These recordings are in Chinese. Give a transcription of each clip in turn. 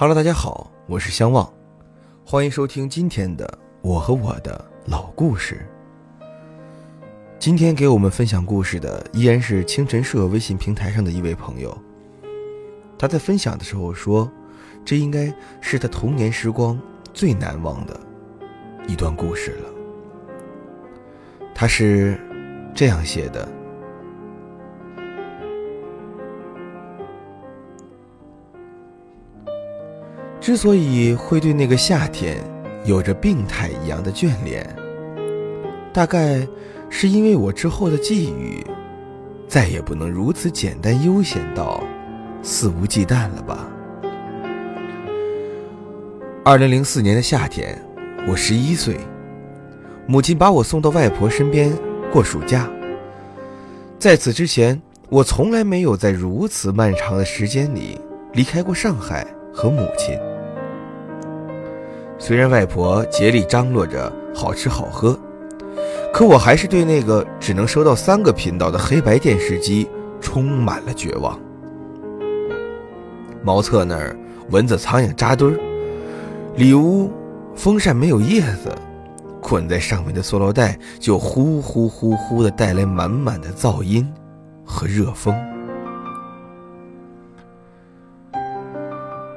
Hello，大家好，我是相望，欢迎收听今天的我和我的老故事。今天给我们分享故事的依然是清晨社微信平台上的一位朋友。他在分享的时候说，这应该是他童年时光最难忘的一段故事了。他是这样写的。之所以会对那个夏天有着病态一样的眷恋，大概是因为我之后的际遇，再也不能如此简单悠闲到肆无忌惮了吧。二零零四年的夏天，我十一岁，母亲把我送到外婆身边过暑假。在此之前，我从来没有在如此漫长的时间里离开过上海和母亲。虽然外婆竭力张罗着好吃好喝，可我还是对那个只能收到三个频道的黑白电视机充满了绝望。茅厕那儿蚊子苍蝇扎堆儿，里屋风扇没有叶子，捆在上面的塑料袋就呼呼呼呼的带来满满的噪音和热风。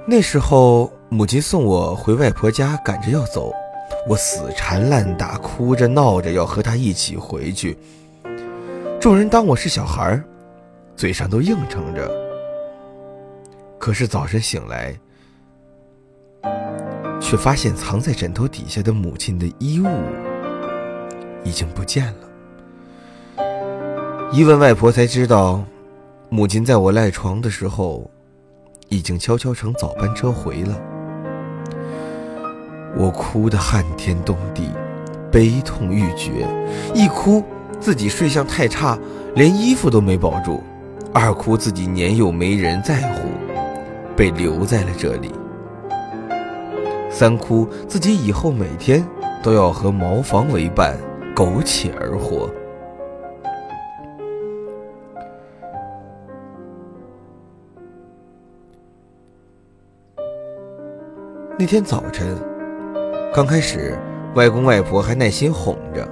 那时候。母亲送我回外婆家，赶着要走，我死缠烂打，哭着闹着要和她一起回去。众人当我是小孩嘴上都应承着。可是早晨醒来，却发现藏在枕头底下的母亲的衣物已经不见了。一问外婆才知道，母亲在我赖床的时候，已经悄悄乘早班车回了。我哭得撼天动地，悲痛欲绝。一哭，自己睡相太差，连衣服都没保住；二哭，自己年幼没人在乎，被留在了这里；三哭，自己以后每天都要和茅房为伴，苟且而活。那天早晨。刚开始，外公外婆还耐心哄着，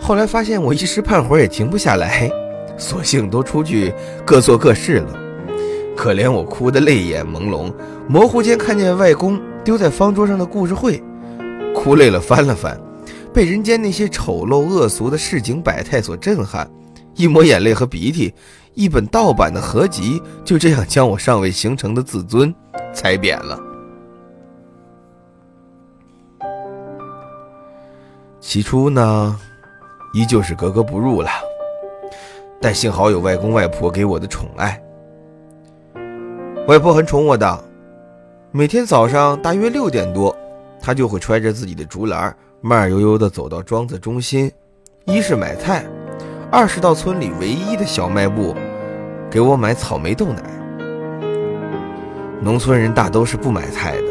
后来发现我一时半会儿也停不下来，索性都出去各做各事了。可怜我哭得泪眼朦胧，模糊间看见外公丢在方桌上的故事会，哭累了翻了翻，被人间那些丑陋恶俗的市井百态所震撼，一抹眼泪和鼻涕，一本盗版的合集就这样将我尚未形成的自尊踩扁了。起初呢，依旧是格格不入了，但幸好有外公外婆给我的宠爱。外婆很宠我的，每天早上大约六点多，她就会揣着自己的竹篮，慢悠悠地走到庄子中心，一是买菜，二是到村里唯一的小卖部，给我买草莓豆奶。农村人大都是不买菜的，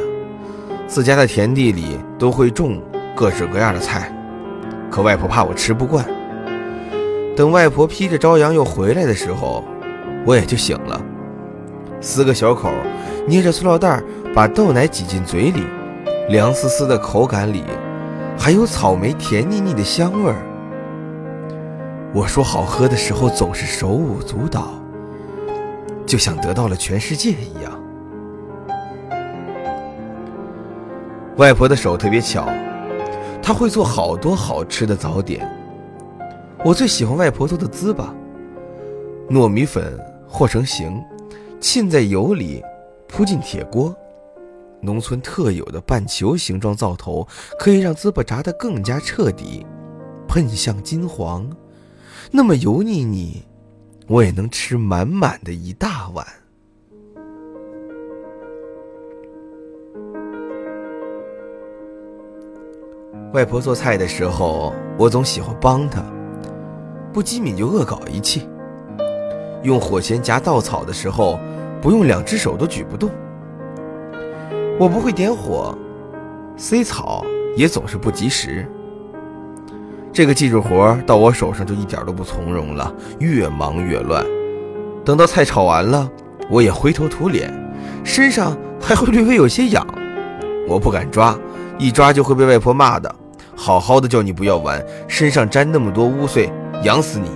自家的田地里都会种各式各样的菜。可外婆怕我吃不惯，等外婆披着朝阳又回来的时候，我也就醒了，撕个小口，捏着塑料袋把豆奶挤进嘴里，凉丝丝的口感里，还有草莓甜腻腻的香味儿。我说好喝的时候总是手舞足蹈，就像得到了全世界一样。外婆的手特别巧。他会做好多好吃的早点。我最喜欢外婆做的糍粑，糯米粉和成形，浸在油里，铺进铁锅。农村特有的半球形状灶头，可以让糍粑炸得更加彻底，喷向金黄，那么油腻腻，我也能吃满满的一大碗。外婆做菜的时候，我总喜欢帮她，不机敏就恶搞一气。用火钳夹稻草的时候，不用两只手都举不动。我不会点火，塞草也总是不及时。这个技术活到我手上就一点都不从容了，越忙越乱。等到菜炒完了，我也灰头土脸，身上还会略微有些痒。我不敢抓，一抓就会被外婆骂的。好好的叫你不要玩，身上沾那么多污秽，痒死你！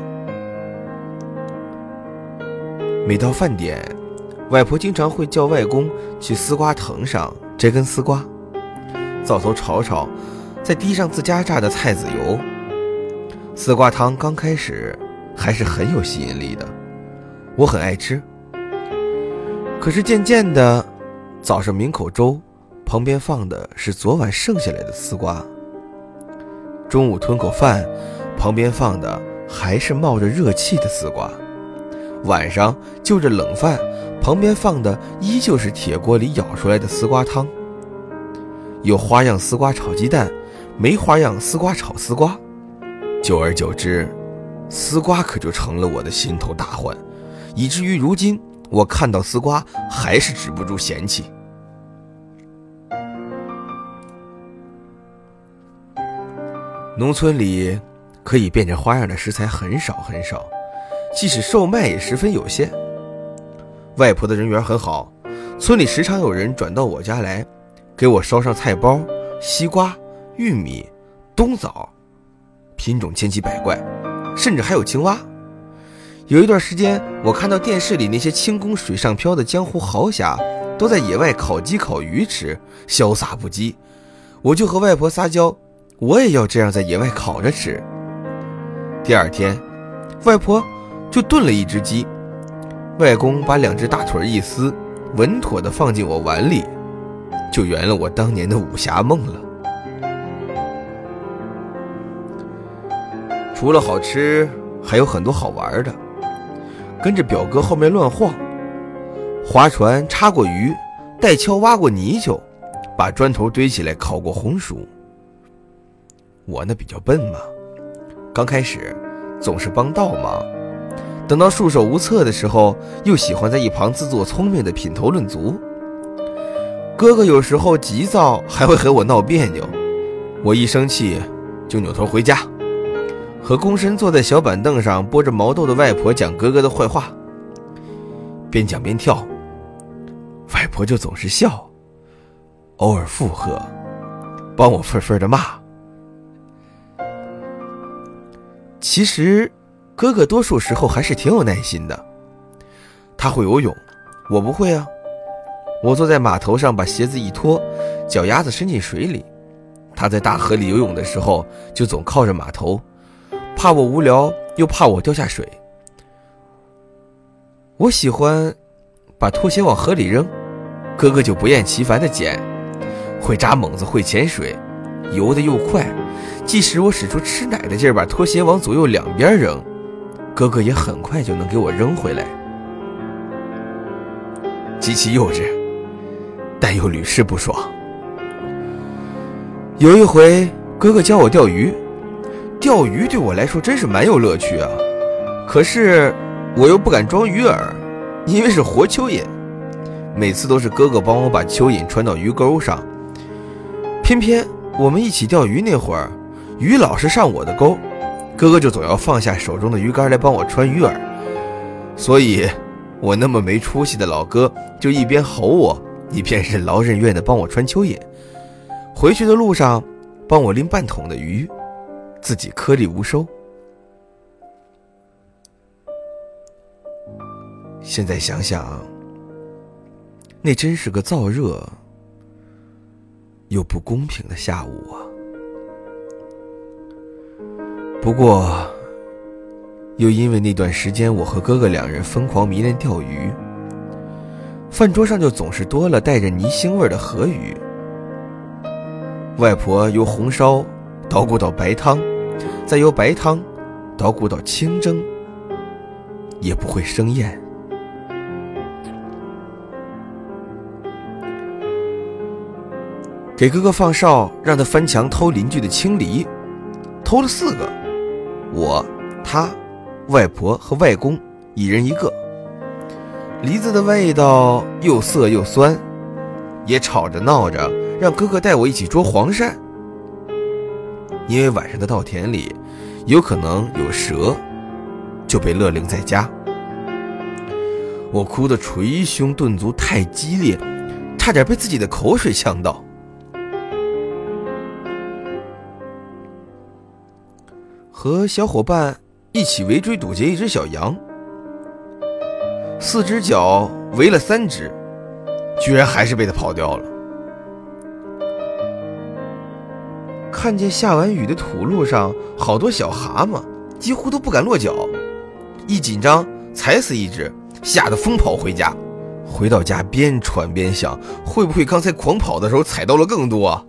每到饭点，外婆经常会叫外公去丝瓜藤上摘根丝瓜，灶头炒炒，再滴上自家榨的菜籽油。丝瓜汤刚开始还是很有吸引力的，我很爱吃。可是渐渐的，早上抿口粥，旁边放的是昨晚剩下来的丝瓜；中午吞口饭，旁边放的还是冒着热气的丝瓜；晚上就着冷饭，旁边放的依旧是铁锅里舀出来的丝瓜汤。有花样丝瓜炒鸡蛋，没花样丝瓜炒丝瓜。久而久之，丝瓜可就成了我的心头大患，以至于如今。我看到丝瓜还是止不住嫌弃。农村里可以变着花样的食材很少很少，即使售卖也十分有限。外婆的人缘很好，村里时常有人转到我家来，给我捎上菜包、西瓜、玉米、冬枣，品种千奇百怪，甚至还有青蛙。有一段时间，我看到电视里那些轻功水上漂的江湖豪侠，都在野外烤鸡烤鱼吃，潇洒不羁。我就和外婆撒娇，我也要这样在野外烤着吃。第二天，外婆就炖了一只鸡，外公把两只大腿一撕，稳妥地放进我碗里，就圆了我当年的武侠梦了。除了好吃，还有很多好玩的。跟着表哥后面乱晃，划船插过鱼，带锹挖过泥鳅，把砖头堆起来烤过红薯。我那比较笨嘛，刚开始总是帮倒忙，等到束手无策的时候，又喜欢在一旁自作聪明的品头论足。哥哥有时候急躁，还会和我闹别扭，我一生气就扭头回家。和躬身坐在小板凳上剥着毛豆的外婆讲哥哥的坏话，边讲边跳，外婆就总是笑，偶尔附和，帮我愤愤的骂。其实，哥哥多数时候还是挺有耐心的。他会游泳，我不会啊。我坐在码头上，把鞋子一脱，脚丫子伸进水里。他在大河里游泳的时候，就总靠着码头。怕我无聊，又怕我掉下水。我喜欢把拖鞋往河里扔，哥哥就不厌其烦的捡。会扎猛子，会潜水，游得又快。即使我使出吃奶的劲儿把拖鞋往左右两边扔，哥哥也很快就能给我扔回来。极其幼稚，但又屡试不爽。有一回，哥哥教我钓鱼。钓鱼对我来说真是蛮有乐趣啊，可是我又不敢装鱼饵，因为是活蚯蚓。每次都是哥哥帮我把蚯蚓穿到鱼钩上，偏偏我们一起钓鱼那会儿，鱼老是上我的钩，哥哥就总要放下手中的鱼竿来帮我穿鱼饵。所以，我那么没出息的老哥就一边吼我，一边任劳任怨地帮我穿蚯蚓。回去的路上，帮我拎半桶的鱼。自己颗粒无收。现在想想，那真是个燥热又不公平的下午啊！不过，又因为那段时间我和哥哥两人疯狂迷恋钓鱼，饭桌上就总是多了带着泥腥味的河鱼。外婆由红烧捣鼓到白汤。再由白汤捣鼓到清蒸，也不会生厌。给哥哥放哨，让他翻墙偷邻居的青梨，偷了四个。我、他、外婆和外公一人一个。梨子的味道又涩又酸，也吵着闹着让哥哥带我一起捉黄鳝，因为晚上的稻田里。有可能有蛇，就被勒令在家。我哭得捶胸顿足，太激烈，差点被自己的口水呛到。和小伙伴一起围追堵截一只小羊，四只脚围了三只，居然还是被它跑掉了。看见下完雨的土路上好多小蛤蟆，几乎都不敢落脚，一紧张踩死一只，吓得疯跑回家。回到家边喘边想，会不会刚才狂跑的时候踩到了更多？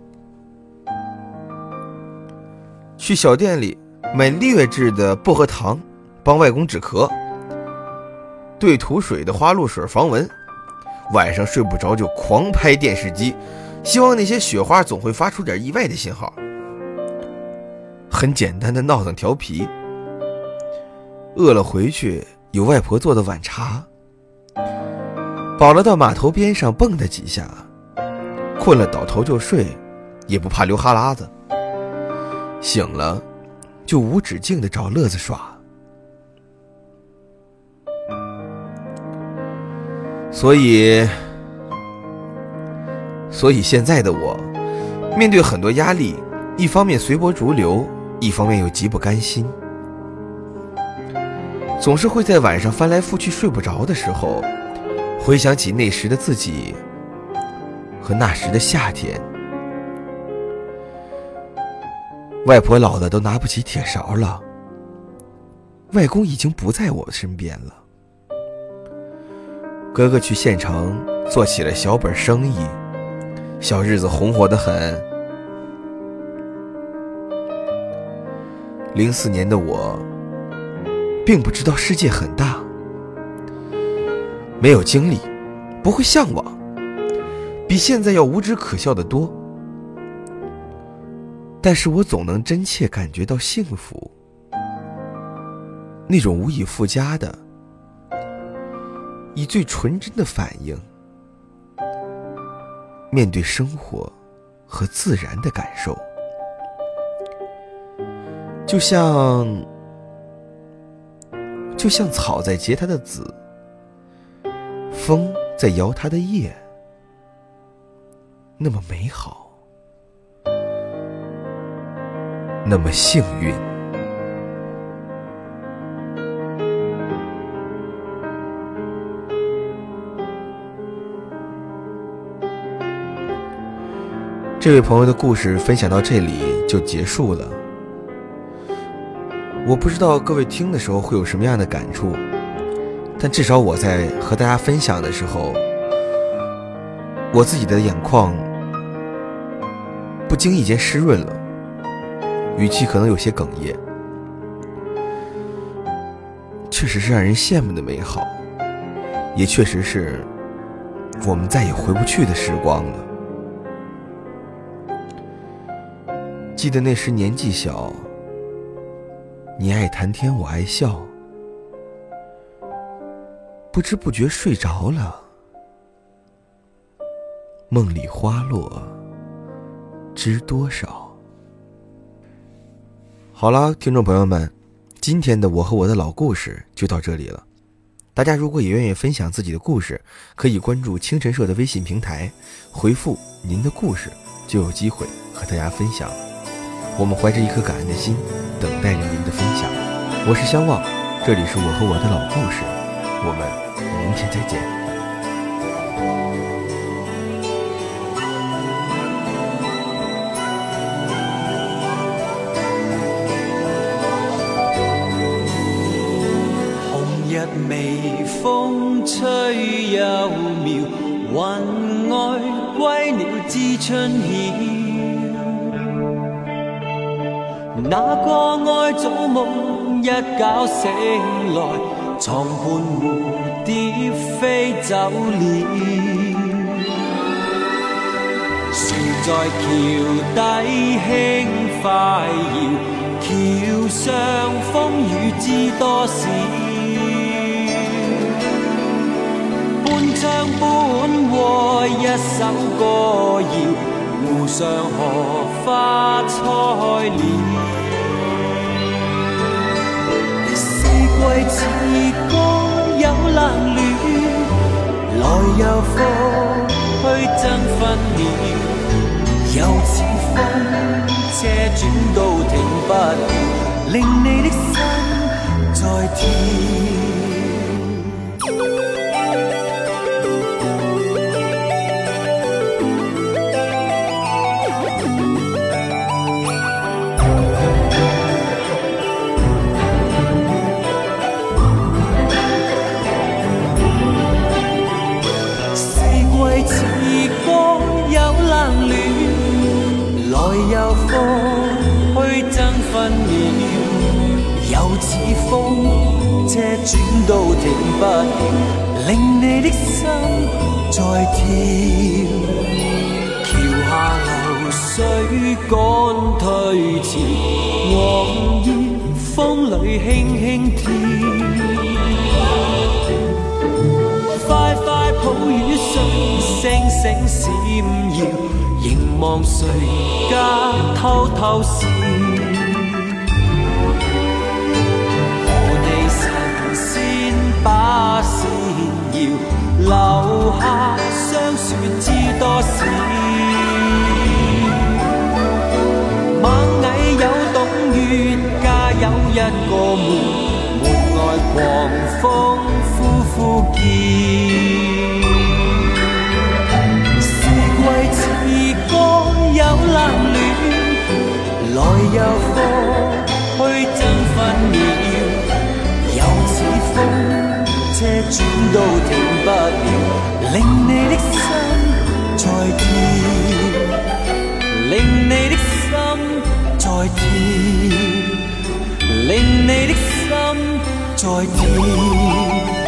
去小店里。买劣质的薄荷糖，帮外公止咳。兑土水的花露水防蚊。晚上睡不着就狂拍电视机，希望那些雪花总会发出点意外的信号。很简单的闹腾调皮。饿了回去有外婆做的晚茶。饱了到码头边上蹦跶几下。困了倒头就睡，也不怕流哈喇子。醒了。就无止境的找乐子耍，所以，所以现在的我，面对很多压力，一方面随波逐流，一方面又极不甘心，总是会在晚上翻来覆去睡不着的时候，回想起那时的自己和那时的夏天。外婆老的都拿不起铁勺了，外公已经不在我身边了。哥哥去县城做起了小本生意，小日子红火的很。零四年的我，并不知道世界很大，没有经历，不会向往，比现在要无知可笑的多。但是我总能真切感觉到幸福，那种无以复加的、以最纯真的反应，面对生活和自然的感受，就像就像草在结它的籽，风在摇它的叶，那么美好。那么幸运。这位朋友的故事分享到这里就结束了。我不知道各位听的时候会有什么样的感触，但至少我在和大家分享的时候，我自己的眼眶不经意间湿润了。语气可能有些哽咽，确实是让人羡慕的美好，也确实是我们再也回不去的时光了。记得那时年纪小，你爱谈天，我爱笑，不知不觉睡着了，梦里花落知多少。好了，听众朋友们，今天的我和我的老故事就到这里了。大家如果也愿意分享自己的故事，可以关注清晨社的微信平台，回复您的故事，就有机会和大家分享。我们怀着一颗感恩的心，等待着您的分享。我是相望，这里是我和我的老故事，我们明天再见。微风吹又妙，云外归鸟知春晓。那个爱早梦一觉醒来，床畔蝴蝶飞走了。船在桥底轻快摇，桥上风雨知多少。相伴和一首歌谣，湖上荷花开了。四季似歌有冷暖。来又复去争分秒，又似风车转都停不了，令你的心在跳。都停不了，令你的心在跳。桥下流水赶退潮，黄叶风里轻轻跳。快快抱雨水，星星闪耀，凝望谁家偷偷笑。把线摇，留下相说知多少。蚂蚁有洞穴，家有一个门，门外狂风呼呼叫。四季似歌有冷暖，来又复去都停不了，令你的心在跳。令你的心在跳，令你的心在跳。